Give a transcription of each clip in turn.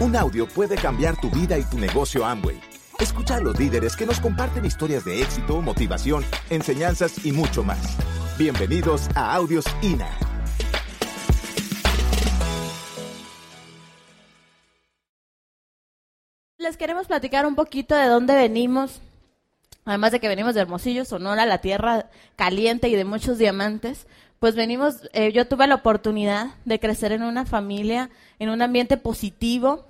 Un audio puede cambiar tu vida y tu negocio Amway. Escucha a los líderes que nos comparten historias de éxito, motivación, enseñanzas y mucho más. Bienvenidos a Audios INA. Les queremos platicar un poquito de dónde venimos. Además de que venimos de Hermosillo, Sonora, la tierra caliente y de muchos diamantes, pues venimos, eh, yo tuve la oportunidad de crecer en una familia, en un ambiente positivo.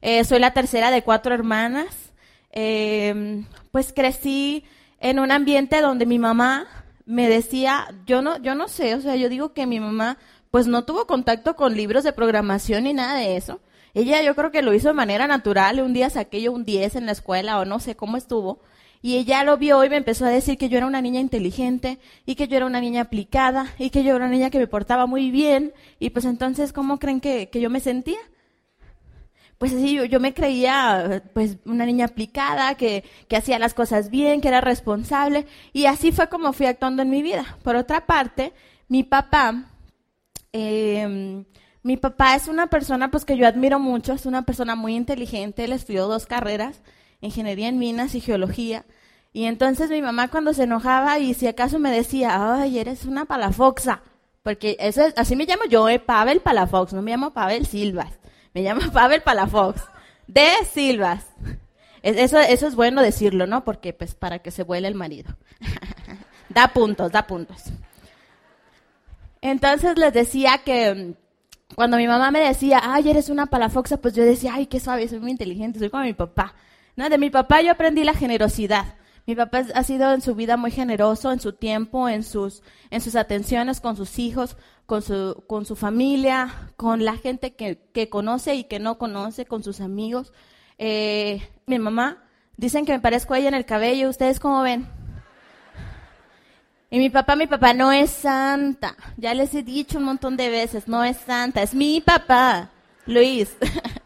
Eh, soy la tercera de cuatro hermanas. Eh, pues crecí en un ambiente donde mi mamá me decía, yo no, yo no sé, o sea, yo digo que mi mamá pues no tuvo contacto con libros de programación ni nada de eso. Ella yo creo que lo hizo de manera natural, un día saqué yo un 10 en la escuela o no sé cómo estuvo. Y ella lo vio y me empezó a decir que yo era una niña inteligente y que yo era una niña aplicada y que yo era una niña que me portaba muy bien. Y pues entonces, ¿cómo creen que, que yo me sentía? Pues así yo, me creía pues una niña aplicada, que, que hacía las cosas bien, que era responsable. Y así fue como fui actuando en mi vida. Por otra parte, mi papá, eh, mi papá es una persona pues que yo admiro mucho, es una persona muy inteligente, él estudió dos carreras, ingeniería en minas y geología. Y entonces mi mamá cuando se enojaba y si acaso me decía, ay, eres una palafoxa, porque eso es, así me llamo yo, eh, Pavel Palafox, no me llamo Pavel Silvas, me llamo Pavel Palafox, de Silvas. Eso, es bueno decirlo, ¿no? Porque pues para que se vuele el marido. da puntos, da puntos. Entonces les decía que cuando mi mamá me decía, ay, eres una palafoxa, pues yo decía, ay, qué suave, soy muy inteligente, soy como mi papá. ¿No? De mi papá yo aprendí la generosidad. Mi papá ha sido en su vida muy generoso, en su tiempo, en sus, en sus atenciones con sus hijos, con su, con su familia, con la gente que, que conoce y que no conoce, con sus amigos. Eh, mi mamá, dicen que me parezco a ella en el cabello, ¿ustedes cómo ven? Y mi papá, mi papá no es santa. Ya les he dicho un montón de veces, no es santa, es mi papá, Luis.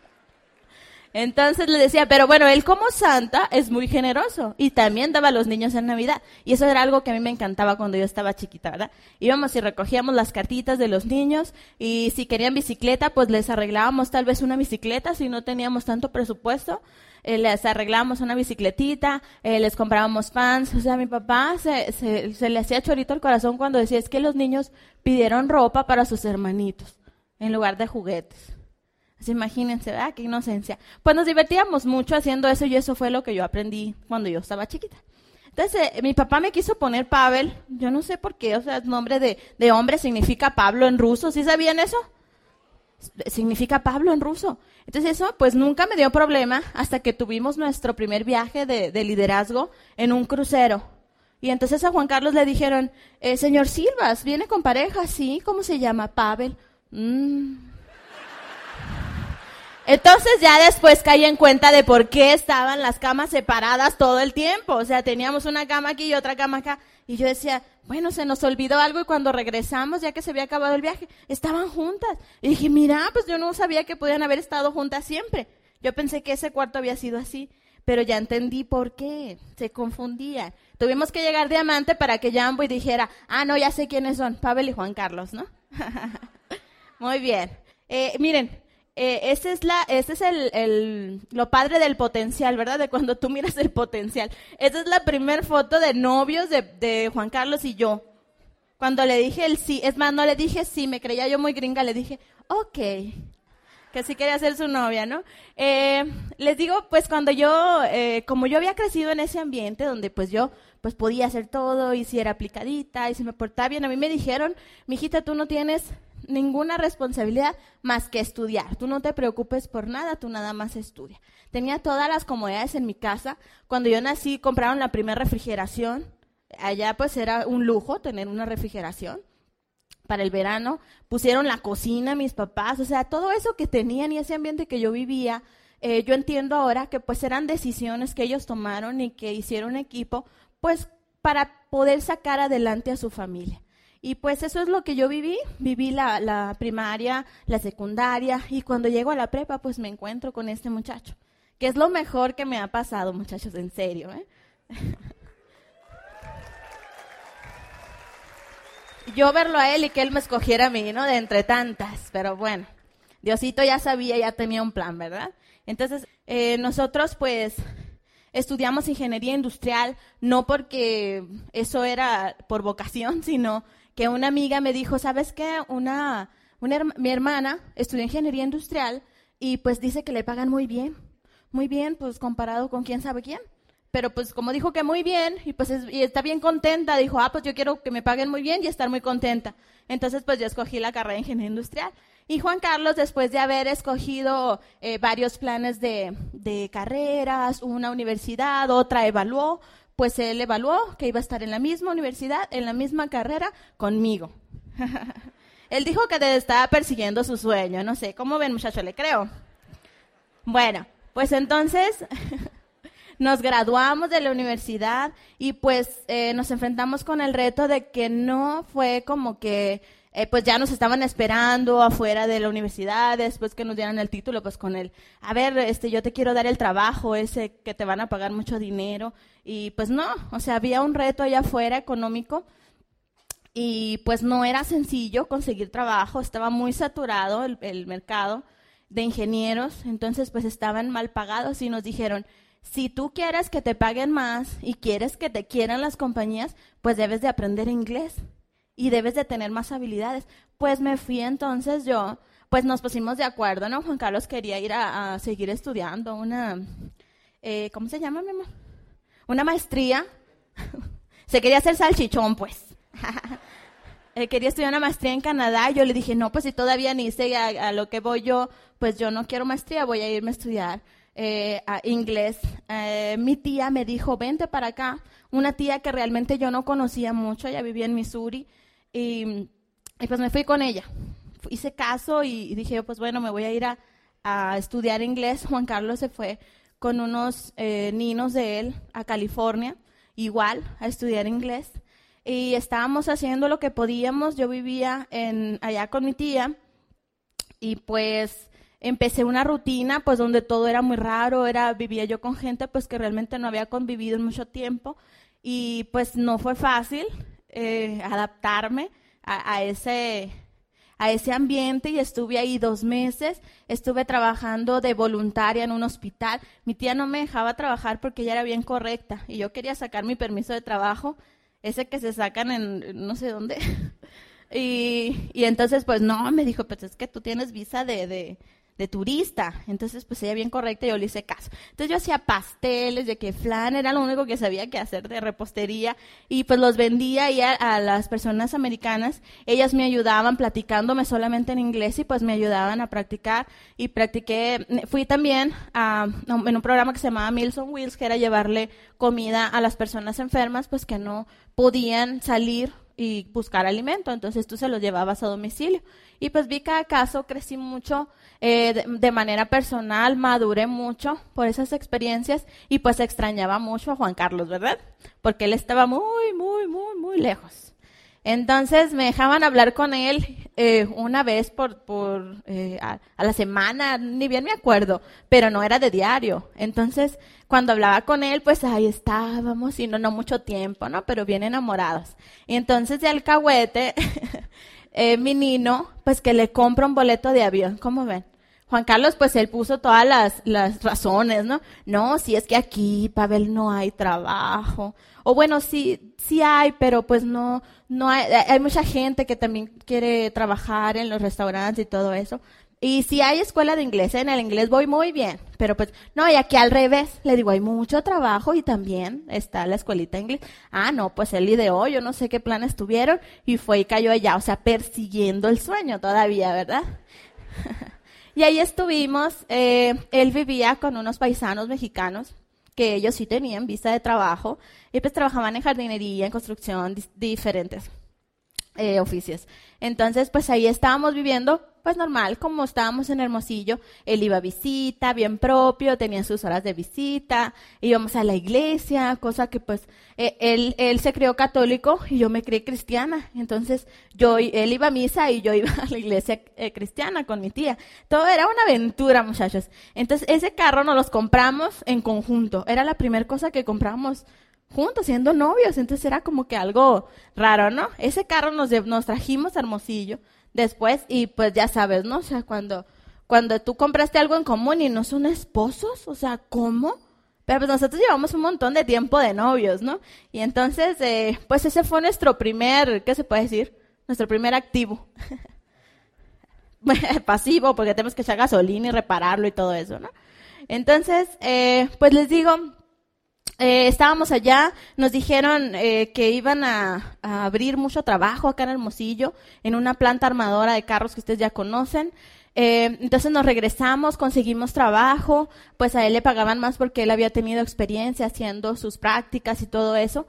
Entonces le decía, pero bueno, él como santa es muy generoso y también daba a los niños en Navidad. Y eso era algo que a mí me encantaba cuando yo estaba chiquita, ¿verdad? Íbamos y recogíamos las cartitas de los niños y si querían bicicleta, pues les arreglábamos tal vez una bicicleta si no teníamos tanto presupuesto. Eh, les arreglábamos una bicicletita, eh, les comprábamos fans. O sea, mi papá se, se, se le hacía chorito el corazón cuando decía, es que los niños pidieron ropa para sus hermanitos en lugar de juguetes. Así imagínense, ¿verdad? Qué inocencia. Pues nos divertíamos mucho haciendo eso y eso fue lo que yo aprendí cuando yo estaba chiquita. Entonces, eh, mi papá me quiso poner Pavel, yo no sé por qué, o sea, el nombre de, de hombre significa Pablo en ruso, ¿sí sabían eso? Significa Pablo en ruso. Entonces eso pues nunca me dio problema hasta que tuvimos nuestro primer viaje de, de liderazgo en un crucero. Y entonces a Juan Carlos le dijeron, eh, señor Silvas, ¿viene con pareja? Sí, ¿cómo se llama? Pavel. Mm. Entonces ya después caí en cuenta de por qué estaban las camas separadas todo el tiempo. O sea, teníamos una cama aquí y otra cama acá. Y yo decía, bueno, se nos olvidó algo y cuando regresamos, ya que se había acabado el viaje, estaban juntas. Y dije, mira, pues yo no sabía que podían haber estado juntas siempre. Yo pensé que ese cuarto había sido así, pero ya entendí por qué. Se confundían. Tuvimos que llegar diamante para que Jambo y dijera, ah, no, ya sé quiénes son, Pavel y Juan Carlos, ¿no? Muy bien. Eh, miren, eh, ese es la, ese es el, el, lo padre del potencial, ¿verdad? De cuando tú miras el potencial. Esa es la primera foto de novios de, de, Juan Carlos y yo. Cuando le dije el sí, es más, no le dije sí, me creía yo muy gringa, le dije, ok, que sí quería ser su novia, ¿no? Eh, les digo, pues cuando yo, eh, como yo había crecido en ese ambiente donde pues yo pues podía hacer todo y si era aplicadita y si me portaba bien, a mí me dijeron, mijita, tú no tienes ninguna responsabilidad más que estudiar. Tú no te preocupes por nada, tú nada más estudia. Tenía todas las comodidades en mi casa. Cuando yo nací compraron la primera refrigeración. Allá pues era un lujo tener una refrigeración para el verano. Pusieron la cocina mis papás, o sea, todo eso que tenían y ese ambiente que yo vivía, eh, yo entiendo ahora que pues eran decisiones que ellos tomaron y que hicieron equipo, pues para poder sacar adelante a su familia. Y pues eso es lo que yo viví. Viví la, primaria, la secundaria y cuando llego a la prepa pues me encuentro con este muchacho, que es lo mejor que me ha pasado, muchachos, en serio. ¿eh? yo verlo a él y que él me escogiera a mí, ¿no? De entre tantas, pero bueno, Diosito ya sabía, ya tenía un plan, ¿verdad? Entonces, eh, nosotros pues estudiamos ingeniería industrial, no porque eso era por vocación, sino que una amiga me dijo, ¿sabes qué? Una, mi hermana estudió ingeniería industrial y pues dice que le pagan muy bien, muy bien, pues comparado con quién sabe quién. Pero pues como dijo que muy bien y pues y está bien contenta, dijo, ah, pues yo quiero que me paguen muy bien y estar muy contenta. Entonces pues yo escogí la carrera de ingeniería industrial. Y Juan Carlos, después de haber escogido eh, varios planes de, carreras, una universidad, otra evaluó, pues él evaluó que iba a estar en la misma universidad, en la misma carrera conmigo. él dijo que estaba persiguiendo su sueño, no sé, ¿cómo ven muchacho? Le creo. Bueno, pues entonces nos graduamos de la universidad y pues eh, nos enfrentamos con el reto de que no fue como que eh, pues ya nos estaban esperando afuera de la universidad, después que nos dieran el título, pues con él, a ver, este, yo te quiero dar el trabajo ese que te van a pagar mucho dinero. Y pues no, o sea, había un reto allá afuera económico y pues no era sencillo conseguir trabajo, estaba muy saturado el, el mercado de ingenieros, entonces pues estaban mal pagados y nos dijeron, si tú quieres que te paguen más y quieres que te quieran las compañías, pues debes de aprender inglés y debes de tener más habilidades. Pues me fui entonces yo, pues nos pusimos de acuerdo, ¿no? Juan Carlos quería ir a, seguir estudiando una, eh, ¿cómo se llama, mi amor? Una maestría. se quería hacer salchichón, pues. Él quería estudiar una maestría en Canadá. Yo le dije, no, pues si todavía ni sé a, lo que voy yo, pues yo no quiero maestría, voy a irme a estudiar eh, a inglés. Eh, mi tía me dijo, vente para acá. Una tía que realmente yo no conocía mucho, ella vivía en Missouri. Y, pues me fui con ella. Hice caso y, dije, pues bueno, me voy a ir a, estudiar inglés. Juan Carlos se fue con unos eh, de él a California, igual, a estudiar inglés. Y estábamos haciendo lo que podíamos. Yo vivía en, allá con mi tía y pues empecé una rutina pues donde todo era muy raro, era vivía yo con gente pues que realmente no había convivido en mucho tiempo y pues no fue fácil. Eh, adaptarme a, ese, a ese ambiente y estuve ahí dos meses. Estuve trabajando de voluntaria en un hospital. Mi tía no me dejaba trabajar porque ella era bien correcta y yo quería sacar mi permiso de trabajo, ese que se sacan en no sé dónde. y, y entonces, pues no, me dijo, pues es que tú tienes visa de, de turista. Entonces, pues ella bien correcta, yo le hice caso. Entonces yo hacía pasteles, de que flan era lo único que sabía que hacer de repostería y pues los vendía y a, las personas americanas. Ellas me ayudaban platicándome solamente en inglés y pues me ayudaban a practicar y practiqué. Fui también a, en un programa que se llamaba Meals on Wheels, que era llevarle comida a las personas enfermas, pues que no podían salir y buscar alimento, entonces tú se los llevabas a domicilio. Y pues vi cada caso, crecí mucho eh, de, manera personal, maduré mucho por esas experiencias y pues extrañaba mucho a Juan Carlos, ¿verdad? Porque él estaba muy, muy, muy, muy lejos. Entonces me dejaban hablar con él eh, una vez por, por eh, a, la semana, ni bien me acuerdo, pero no era de diario. Entonces cuando hablaba con él, pues ahí estábamos y no, no mucho tiempo, ¿no? Pero bien enamorados. Y entonces de alcahuete eh, mi nino, pues que le compra un boleto de avión, ¿cómo ven? Juan Carlos, pues él puso todas las, las razones, ¿no? No, si es que aquí, Pavel, no hay trabajo. O bueno, sí, sí hay, pero pues no, no hay, hay mucha gente que también quiere trabajar en los restaurantes y todo eso. Y si hay escuela de inglés, en el inglés voy muy bien, pero pues no, y aquí al revés, le digo, hay mucho trabajo y también está la escuelita de inglés. Ah, no, pues él ideó, yo no sé qué planes tuvieron y fue y cayó allá, o sea, persiguiendo el sueño todavía, ¿verdad? y ahí estuvimos, eh, él vivía con unos paisanos mexicanos que ellos sí tenían visa de trabajo y pues trabajaban en jardinería, en construcción, diferentes eh, oficios. Entonces, pues ahí estábamos viviendo pues normal, como estábamos en Hermosillo, él iba a visita, bien propio, tenía sus horas de visita, íbamos a la iglesia, cosa que pues e, él, él se crió católico y yo me crié cristiana. Entonces yo, él iba a misa y yo iba a la iglesia eh, cristiana con mi tía. Todo era una aventura, muchachos. Entonces ese carro nos los compramos en conjunto. Era la primera cosa que compramos juntos, siendo novios. Entonces era como que algo raro, ¿no? Ese carro nos, nos trajimos a Hermosillo después y pues ya sabes, ¿no? O sea, cuando, cuando tú compraste algo en común y no son esposos, o sea, ¿cómo? Pero pues nosotros llevamos un montón de tiempo de novios, ¿no? Y entonces, eh, pues ese fue nuestro primer, ¿qué se puede decir? Nuestro primer activo. Pasivo, porque tenemos que echar gasolina y repararlo y todo eso, ¿no? Entonces, eh, pues les digo, eh, estábamos allá, nos dijeron eh, que iban a, abrir mucho trabajo acá en Hermosillo, en una planta armadora de carros que ustedes ya conocen. Eh, entonces nos regresamos, conseguimos trabajo, pues a él le pagaban más porque él había tenido experiencia haciendo sus prácticas y todo eso.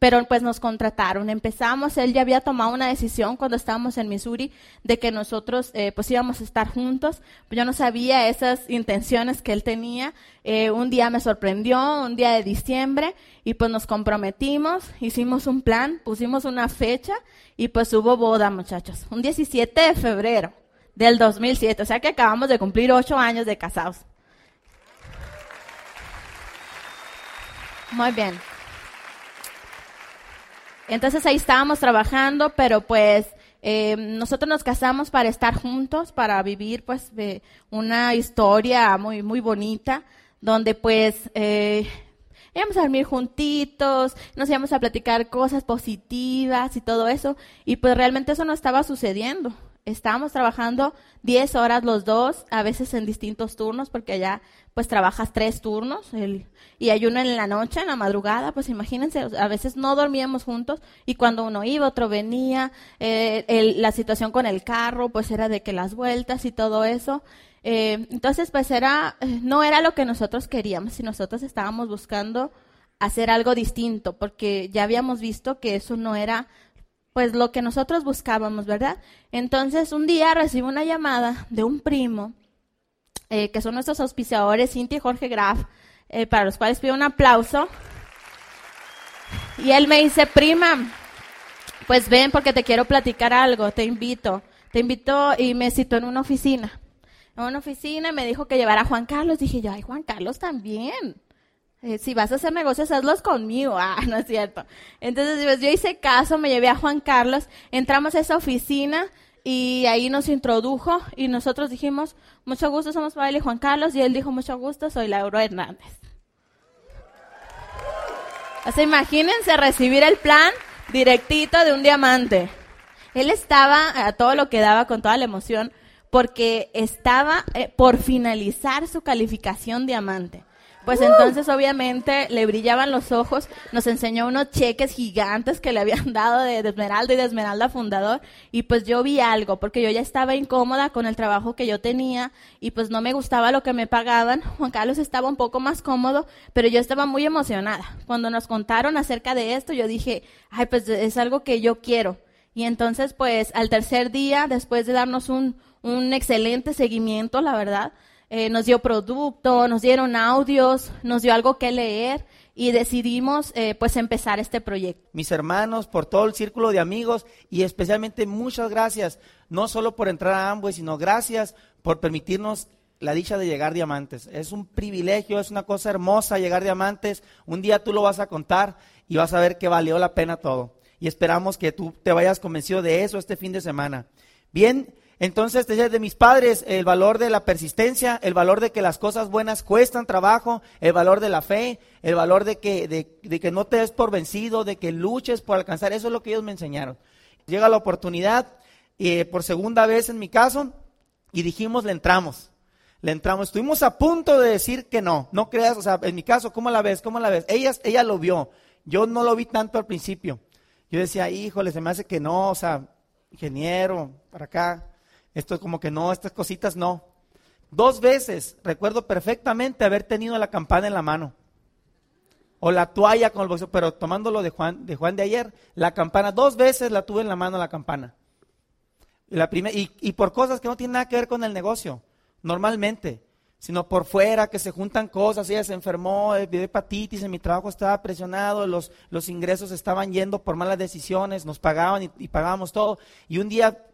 Pero pues nos contrataron. Empezamos, él ya había tomado una decisión cuando estábamos en Missouri de que nosotros eh, pues íbamos a estar juntos. Yo no sabía esas intenciones que él tenía. Eh, un día me sorprendió, un día de diciembre, y pues nos comprometimos, hicimos un plan, pusimos una fecha y pues hubo boda, muchachos. Un 17 de febrero del 2007, o sea que acabamos de cumplir ocho años de casados. Muy bien. Entonces ahí estábamos trabajando, pero pues eh, nosotros nos casamos para estar juntos, para vivir pues eh, una historia muy muy bonita, donde pues eh, íbamos a dormir juntitos, nos íbamos a platicar cosas positivas y todo eso, y pues realmente eso no estaba sucediendo. Estábamos trabajando 10 horas los dos, a veces en distintos turnos, porque allá pues trabajas tres turnos el, y hay uno en la noche, en la madrugada, pues imagínense, a veces no dormíamos juntos y cuando uno iba, otro venía, eh, el, la situación con el carro, pues era de que las vueltas y todo eso. Eh, entonces, pues era, no era lo que nosotros queríamos, si nosotros estábamos buscando hacer algo distinto, porque ya habíamos visto que eso no era pues lo que nosotros buscábamos, ¿verdad? Entonces un día recibo una llamada de un primo, eh, que son nuestros auspiciadores, Cintia y Jorge Graf, eh, para los cuales pido un aplauso. Y él me dice, prima, pues ven porque te quiero platicar algo, te invito. Te invito y me citó en una oficina. En una oficina me dijo que llevara a Juan Carlos. Dije yo, ay, Juan Carlos también. Eh, si vas a hacer negocios, hazlos conmigo. Ah, no es cierto. Entonces, yo hice caso, me llevé a Juan Carlos, entramos a esa oficina y ahí nos introdujo y nosotros dijimos, mucho gusto, somos Pavel y Juan Carlos, y él dijo, mucho gusto, soy Lauro Hernández. O sea, imagínense recibir el plan directito de un diamante. Él estaba a todo lo que daba con toda la emoción porque estaba eh, por finalizar su calificación diamante. Pues entonces obviamente le brillaban los ojos, nos enseñó unos cheques gigantes que le habían dado de, de, Esmeralda y de Esmeralda Fundador y pues yo vi algo porque yo ya estaba incómoda con el trabajo que yo tenía y pues no me gustaba lo que me pagaban. Juan Carlos estaba un poco más cómodo, pero yo estaba muy emocionada. Cuando nos contaron acerca de esto, yo dije, ay, pues es algo que yo quiero. Y entonces pues al tercer día, después de darnos un, un excelente seguimiento, la verdad, eh, nos dio producto, nos dieron audios, nos dio algo que leer y decidimos eh, pues empezar este proyecto. Mis hermanos, por todo el círculo de amigos y especialmente muchas gracias, no solo por entrar a Amway, sino gracias por permitirnos la dicha de llegar diamantes. Es un privilegio, es una cosa hermosa llegar diamantes. Un día tú lo vas a contar y vas a ver que valió la pena todo. Y esperamos que tú te vayas convencido de eso este fin de semana. Bien, entonces, desde de mis padres, el valor de la persistencia, el valor de que las cosas buenas cuestan trabajo, el valor de la fe, el valor de que, de, que no te des por vencido, de que luches por alcanzar, eso es lo que ellos me enseñaron. Llega la oportunidad, eh, por segunda vez en mi caso, y dijimos, le entramos. Le entramos. Estuvimos a punto de decir que no. No creas, o sea, en mi caso, ¿cómo la ves? ¿Cómo la ves? Ella, ella lo vio. Yo no lo vi tanto al principio. Yo decía, híjole, se me hace que no, o sea, ingeniero, para acá. Esto es como que no, estas cositas no. Dos veces recuerdo perfectamente haber tenido la campana en la mano. O la toalla con el boxeo, pero tomándolo de Juan, de Juan de ayer, la campana, dos veces la tuve en la mano la campana. Y, la y, y por cosas que no tienen nada que ver con el negocio, normalmente, sino por fuera, que se juntan cosas, ella se enfermó, eh, de hepatitis, en mi trabajo estaba presionado, los, los ingresos estaban yendo por malas decisiones, nos pagaban y, y pagábamos todo. Y un día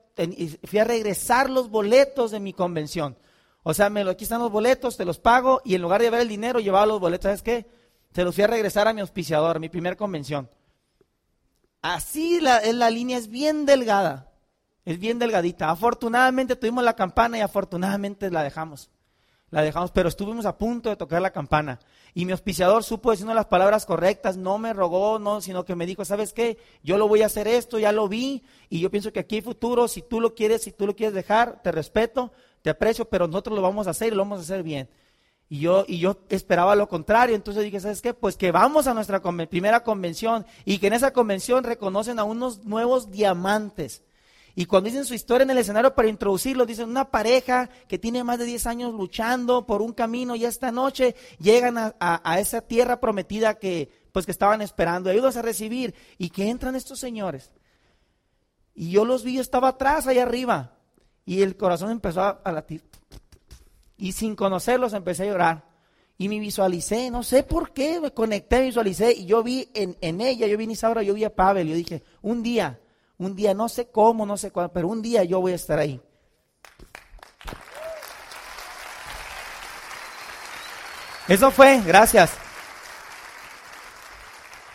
fui a regresar los boletos de mi convención. O sea, me aquí están los boletos, te los pago y en lugar de llevar el dinero, llevaba los boletos. ¿Sabes qué? Se los fui a regresar a mi auspiciador, mi primer convención. Así la, la línea es bien delgada Es bien delgadita. Afortunadamente tuvimos la campana y afortunadamente la dejamos. La dejamos, pero estuvimos a punto de tocar la campana. Y mi auspiciador supo decirnos las palabras correctas, no me rogó, no, sino que me dijo, ¿sabes qué? Yo lo voy a hacer esto, ya lo vi, y yo pienso que aquí hay futuro, si tú lo quieres, si tú lo quieres dejar, te respeto, te aprecio, pero nosotros lo vamos a hacer y lo vamos a hacer bien. Y yo, y yo esperaba lo contrario, entonces dije, ¿sabes qué? Pues que vamos a nuestra primera convención y que en esa convención reconocen a unos nuevos diamantes. Y cuando dicen su historia en el escenario para introducirlo, dicen una pareja que tiene más de 10 años luchando por un camino y esta noche llegan a, esa tierra prometida que pues que estaban esperando, ayudas a recibir y que entran estos señores. Y yo los vi, yo estaba atrás, allá arriba, y el corazón empezó a, latir. Y sin conocerlos empecé a llorar. Y me visualicé, no sé por qué, me conecté, visualicé, y yo vi en, en ella, yo vi en Isaura, yo vi a Pavel, yo dije, un día un día, no sé cómo, no sé cuándo, pero un día yo voy a estar ahí. Eso fue, gracias.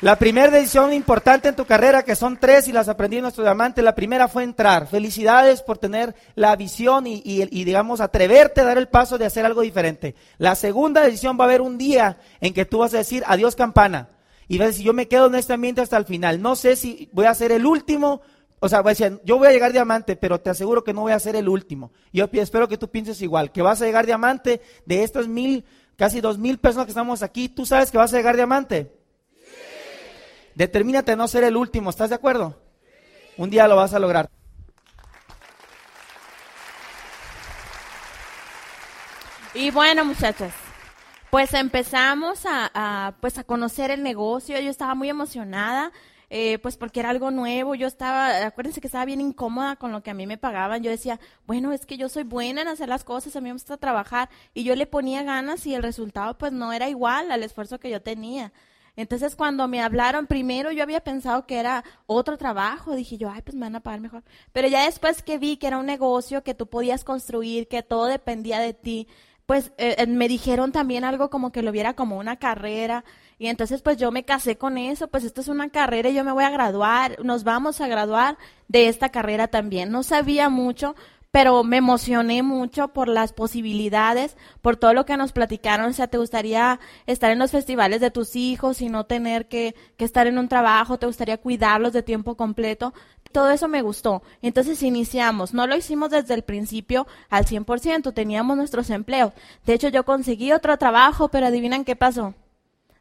La primera decisión importante en tu carrera, que son tres y las aprendí en nuestro diamante, la primera fue entrar. Felicidades por tener la visión y, y, digamos, atreverte a dar el paso de hacer algo diferente. La segunda decisión va a haber un día en que tú vas a decir, adiós campana. Y vas a decir, yo me quedo en este ambiente hasta el final. No sé si voy a ser el último, o sea, voy a decir, yo voy a llegar diamante, pero te aseguro que no voy a ser el último. Yo espero que tú pienses igual, que vas a llegar diamante de estas mil, casi dos mil personas que estamos aquí. ¿Tú sabes que vas a llegar diamante? Determínate a no ser el último, ¿estás de acuerdo? Un día lo vas a lograr. Y bueno, muchachos, pues empezamos a, pues a conocer el negocio. Yo estaba muy emocionada, eh, pues porque era algo nuevo. Yo estaba, acuérdense que estaba bien incómoda con lo que a mí me pagaban. Yo decía, bueno, es que yo soy buena en hacer las cosas, a mí me gusta trabajar. Y yo le ponía ganas y el resultado pues no era igual al esfuerzo que yo tenía. Entonces cuando me hablaron primero yo había pensado que era otro trabajo, dije yo, ay, pues me van a pagar mejor. Pero ya después que vi que era un negocio que tú podías construir, que todo dependía de ti, pues eh, eh, me dijeron también algo como que lo viera como una carrera y entonces pues yo me casé con eso, pues esto es una carrera y yo me voy a graduar, nos vamos a graduar de esta carrera también. No sabía mucho, pero me emocioné mucho por las posibilidades, por todo lo que nos platicaron. O sea, te gustaría estar en los festivales de tus hijos y no tener que, que estar en un trabajo, te gustaría cuidarlos de tiempo completo todo eso me gustó. Entonces iniciamos, no lo hicimos desde el principio al 100%, teníamos nuestros empleos. De hecho, yo conseguí otro trabajo, pero adivinan qué pasó.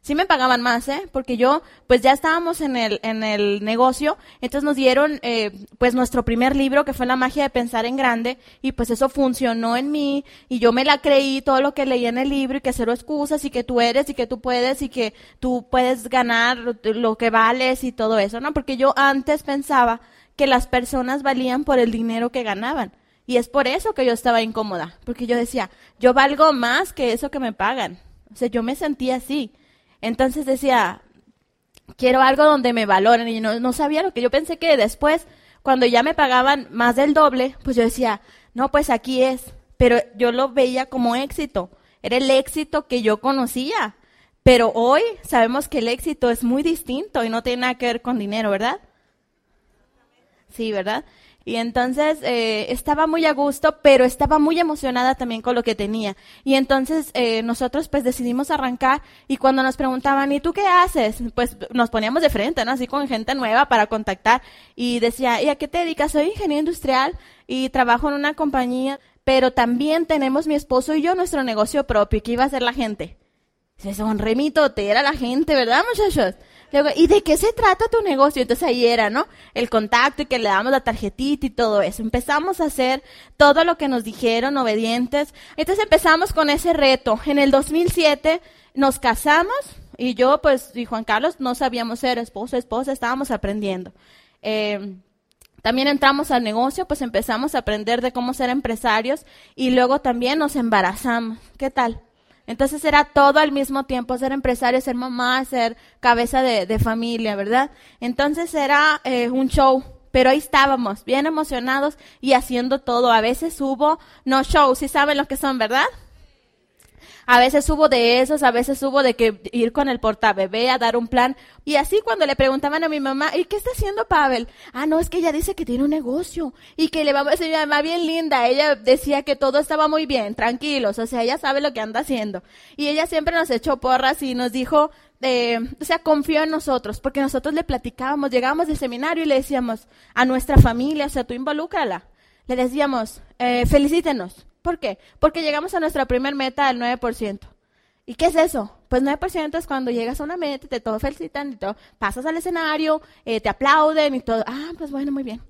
Sí me pagaban más, ¿eh? Porque yo, pues ya estábamos en el, en el negocio, entonces nos dieron, eh, pues nuestro primer libro, que fue La magia de pensar en grande, y pues eso funcionó en mí, y yo me la creí todo lo que leí en el libro, y que cero excusas, y que tú eres, y que tú puedes, y que tú puedes ganar lo que vales, y todo eso, ¿no? Porque yo antes pensaba que las personas valían por el dinero que ganaban. Y es por eso que yo estaba incómoda, porque yo decía, yo valgo más que eso que me pagan. O sea, yo me sentía así. Entonces decía, quiero algo donde me valoren. Y no, no sabía lo que yo pensé que después, cuando ya me pagaban más del doble, pues yo decía, no, pues aquí es. Pero yo lo veía como éxito. Era el éxito que yo conocía. Pero hoy sabemos que el éxito es muy distinto y no tiene nada que ver con dinero, ¿verdad? Sí, ¿verdad? Y entonces eh, estaba muy a gusto, pero estaba muy emocionada también con lo que tenía. Y entonces eh, nosotros pues decidimos arrancar y cuando nos preguntaban, ¿y tú qué haces? Pues nos poníamos de frente, ¿no? Así con gente nueva para contactar. Y decía, ¿y a qué te dedicas? Soy ingeniero industrial y trabajo en una compañía, pero también tenemos mi esposo y yo nuestro negocio propio. ¿Qué iba a hacer la gente? Se mi era la gente, ¿verdad, muchachos? ¿Y de qué se trata tu negocio? Entonces ahí era, ¿no? El contacto y que le damos la tarjetita y todo eso. Empezamos a hacer todo lo que nos dijeron, obedientes. Entonces empezamos con ese reto. En el 2007 nos casamos y yo, pues, y Juan Carlos no sabíamos ser esposo, esposa, estábamos aprendiendo. Eh, también entramos al negocio, pues empezamos a aprender de cómo ser empresarios y luego también nos embarazamos. ¿Qué tal? Entonces era todo al mismo tiempo, ser empresario, ser mamá, ser cabeza de, familia, ¿verdad? Entonces era eh, un show, pero ahí estábamos, bien emocionados y haciendo todo. A veces hubo no shows, ¿sí saben lo que son, verdad? A veces hubo de esos, a veces hubo de que ir con el portabebé a dar un plan. Y así cuando le preguntaban a mi mamá, ¿y qué está haciendo Pavel? Ah, no, es que ella dice que tiene un negocio y que le vamos a decir, mi mamá bien linda. Ella decía que todo estaba muy bien, tranquilos, o sea, ella sabe lo que anda haciendo. Y ella siempre nos echó porras y nos dijo, eh, o sea, confió en nosotros, porque nosotros le platicábamos, llegábamos del seminario y le decíamos a nuestra familia, o sea, tú involúcrala. Le decíamos, eh, felicítenos. ¿Por qué? Porque llegamos a nuestra primer meta del 9%. ¿Y qué es eso? Pues 9% es cuando llegas a una meta, te todo felicitan y todo, pasas al escenario, eh, te aplauden y todo. Ah, pues bueno, muy bien.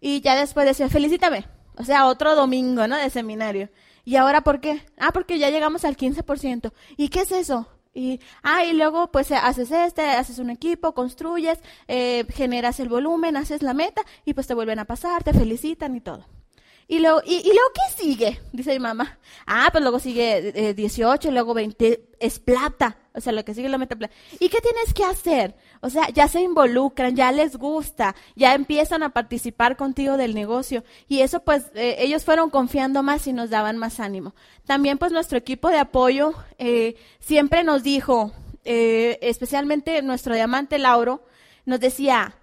Y ya después decía, felicítame. O sea, otro domingo, ¿no? De seminario. ¿Y ahora por qué? Ah, porque ya llegamos al 15%. ¿Y qué es eso? Y, ah, y luego pues haces este, haces un equipo, construyes, eh, generas el volumen, haces la meta y pues te vuelven a pasar, te felicitan y todo. Y luego, y, luego, ¿qué sigue? Dice mi mamá. Ah, pues luego sigue 18, eh, luego 20, es plata. O sea, lo que sigue es la meta plata. ¿Y qué tienes que hacer? O sea, ya se involucran, ya les gusta, ya empiezan a participar contigo del negocio. Y eso, pues, eh, ellos fueron confiando más y nos daban más ánimo. También, pues, nuestro equipo de apoyo eh, siempre nos dijo, eh, especialmente nuestro diamante Lauro, nos decía,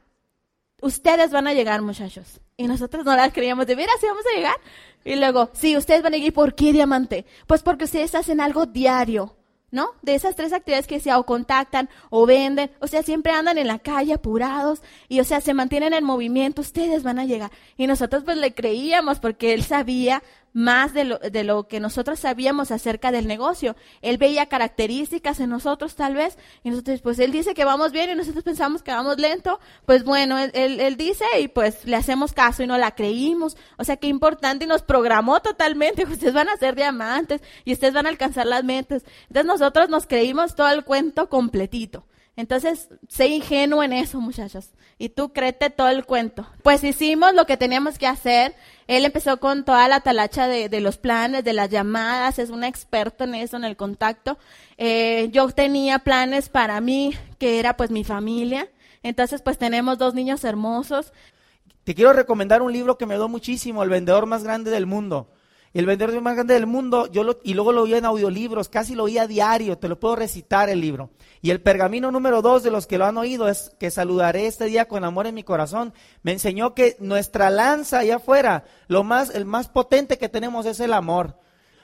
ustedes van a llegar, muchachos. Y nosotros no las creíamos, de veras, sí vamos a llegar. Y luego, sí, ustedes van a llegar, ¿por qué diamante? Pues porque ustedes hacen algo diario. ¿no? De esas tres actividades que sea o contactan o venden, o sea, siempre andan en la calle apurados y, o sea, se mantienen en movimiento, ustedes van a llegar. Y nosotros pues le creíamos porque él sabía más de lo, de lo que nosotros sabíamos acerca del negocio. Él veía características en nosotros tal vez, y nosotros, pues él dice que vamos bien y nosotros pensamos que vamos lento, pues bueno, él, él, dice y pues le hacemos caso y no la creímos. O sea, qué importante y nos programó totalmente, ustedes van a ser diamantes y ustedes van a alcanzar las metas. Entonces nosotros nos creímos todo el cuento completito. Entonces, sé ingenuo en eso, muchachos. Y tú créete todo el cuento. Pues hicimos lo que teníamos que hacer. Él empezó con toda la talacha de, de los planes, de las llamadas. Es un experto en eso, en el contacto. Eh, yo tenía planes para mí, que era pues mi familia. Entonces, pues tenemos dos niños hermosos. Te quiero recomendar un libro que me dio muchísimo, El vendedor más grande del mundo el vendedor más grande del mundo, yo lo, y luego lo oía en audiolibros, casi lo oía a diario, te lo puedo recitar el libro. Y el pergamino número dos de los que lo han oído es que saludaré este día con amor en mi corazón. Me enseñó que nuestra lanza allá afuera, lo más, el más potente que tenemos es el amor.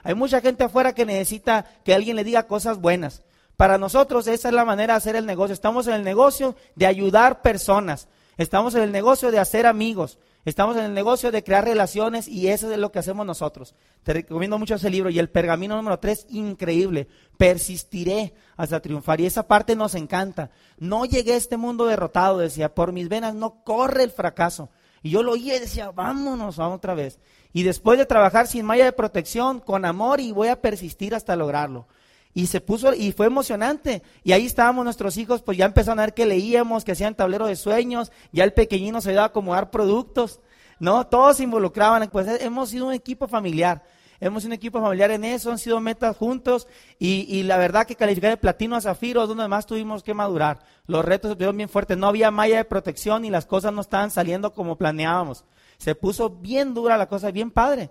Hay mucha gente afuera que necesita que alguien le diga cosas buenas. Para nosotros esa es la manera de hacer el negocio. Estamos en el negocio de ayudar personas. Estamos en el negocio de hacer amigos. Estamos en el negocio de crear relaciones y eso es lo que hacemos nosotros. Te recomiendo mucho ese libro y el pergamino número 3, increíble. Persistiré hasta triunfar y esa parte nos encanta. No llegué a este mundo derrotado, decía, por mis venas no corre el fracaso. Y yo lo oía y decía, vámonos, vamos otra vez. Y después de trabajar sin malla de protección, con amor y voy a persistir hasta lograrlo. Y se puso, y fue emocionante. Y ahí estábamos nuestros hijos, pues ya empezaron a ver que leíamos, que hacían tablero de sueños, ya el pequeñino se ayudaba a acomodar productos, ¿no? Todos se involucraban, pues hemos sido un equipo familiar. Hemos sido un equipo familiar en eso, han sido metas juntos y, y la verdad que calificar de platino a zafiro es donde más tuvimos que madurar. Los retos se bien fuertes, no había malla de protección y las cosas no estaban saliendo como planeábamos. Se puso bien dura la cosa, bien padre.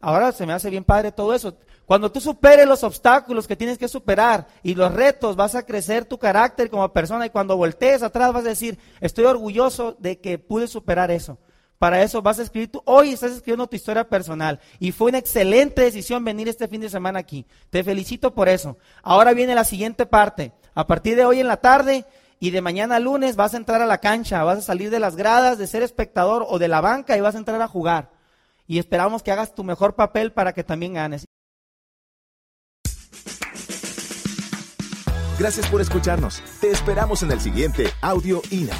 Ahora se me hace bien padre todo eso. Cuando tú superes los obstáculos que tienes que superar y los retos, vas a crecer tu carácter como persona y cuando voltees atrás vas a decir, estoy orgulloso de que pude superar eso. Para eso vas a escribir, tú, hoy estás escribiendo tu historia personal y fue una excelente decisión venir este fin de semana aquí. Te felicito por eso. Ahora viene la siguiente parte. A partir de hoy en la tarde y de mañana lunes vas a entrar a la cancha, vas a salir de las gradas de ser espectador o de la banca y vas a entrar a jugar. Y esperamos que hagas tu mejor papel para que también ganes. Gracias por escucharnos. Te esperamos en el siguiente Audio INA.